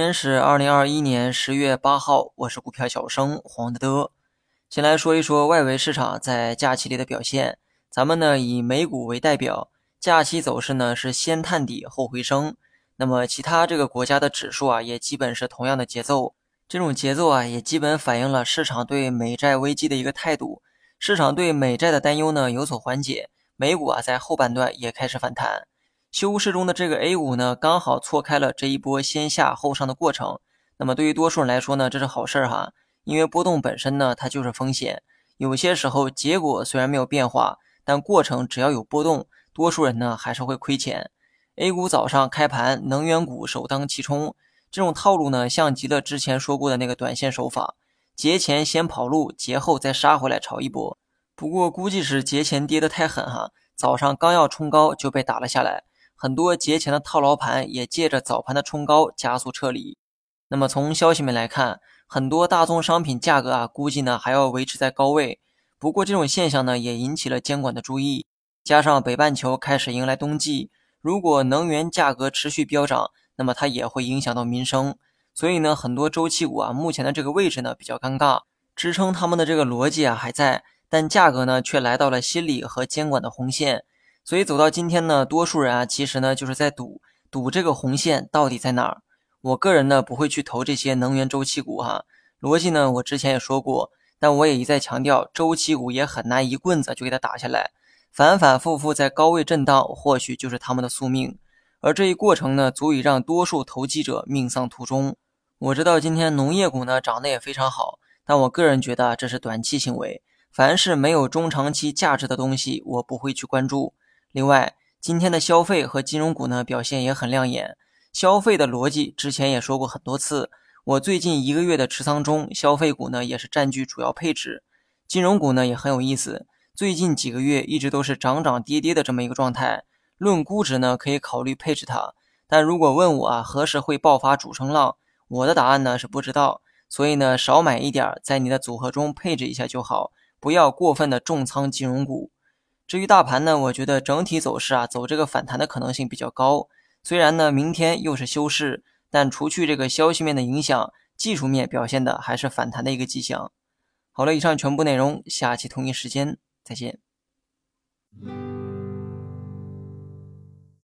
今天是二零二一年十月八号，我是股票小生黄德德。先来说一说外围市场在假期里的表现。咱们呢以美股为代表，假期走势呢是先探底后回升。那么其他这个国家的指数啊，也基本是同样的节奏。这种节奏啊，也基本反映了市场对美债危机的一个态度。市场对美债的担忧呢有所缓解，美股啊在后半段也开始反弹。休市中的这个 A 股呢，刚好错开了这一波先下后上的过程。那么对于多数人来说呢，这是好事儿哈，因为波动本身呢，它就是风险。有些时候结果虽然没有变化，但过程只要有波动，多数人呢还是会亏钱。A 股早上开盘，能源股首当其冲，这种套路呢，像极了之前说过的那个短线手法，节前先跑路，节后再杀回来炒一波。不过估计是节前跌得太狠哈，早上刚要冲高就被打了下来。很多节前的套牢盘也借着早盘的冲高加速撤离。那么从消息面来看，很多大宗商品价格啊，估计呢还要维持在高位。不过这种现象呢也引起了监管的注意。加上北半球开始迎来冬季，如果能源价格持续飙涨，那么它也会影响到民生。所以呢，很多周期股啊，目前的这个位置呢比较尴尬，支撑他们的这个逻辑啊还在，但价格呢却来到了心理和监管的红线。所以走到今天呢，多数人啊，其实呢就是在赌赌这个红线到底在哪儿。我个人呢不会去投这些能源周期股哈，逻辑呢我之前也说过，但我也一再强调，周期股也很难一棍子就给它打下来，反反复复在高位震荡，或许就是他们的宿命。而这一过程呢，足以让多数投机者命丧途中。我知道今天农业股呢涨得也非常好，但我个人觉得这是短期行为，凡是没有中长期价值的东西，我不会去关注。另外，今天的消费和金融股呢表现也很亮眼。消费的逻辑之前也说过很多次，我最近一个月的持仓中，消费股呢也是占据主要配置。金融股呢也很有意思，最近几个月一直都是涨涨跌跌的这么一个状态。论估值呢，可以考虑配置它，但如果问我啊何时会爆发主升浪，我的答案呢是不知道。所以呢，少买一点，在你的组合中配置一下就好，不要过分的重仓金融股。至于大盘呢，我觉得整体走势啊，走这个反弹的可能性比较高。虽然呢，明天又是休市，但除去这个消息面的影响，技术面表现的还是反弹的一个迹象。好了，以上全部内容，下期同一时间再见。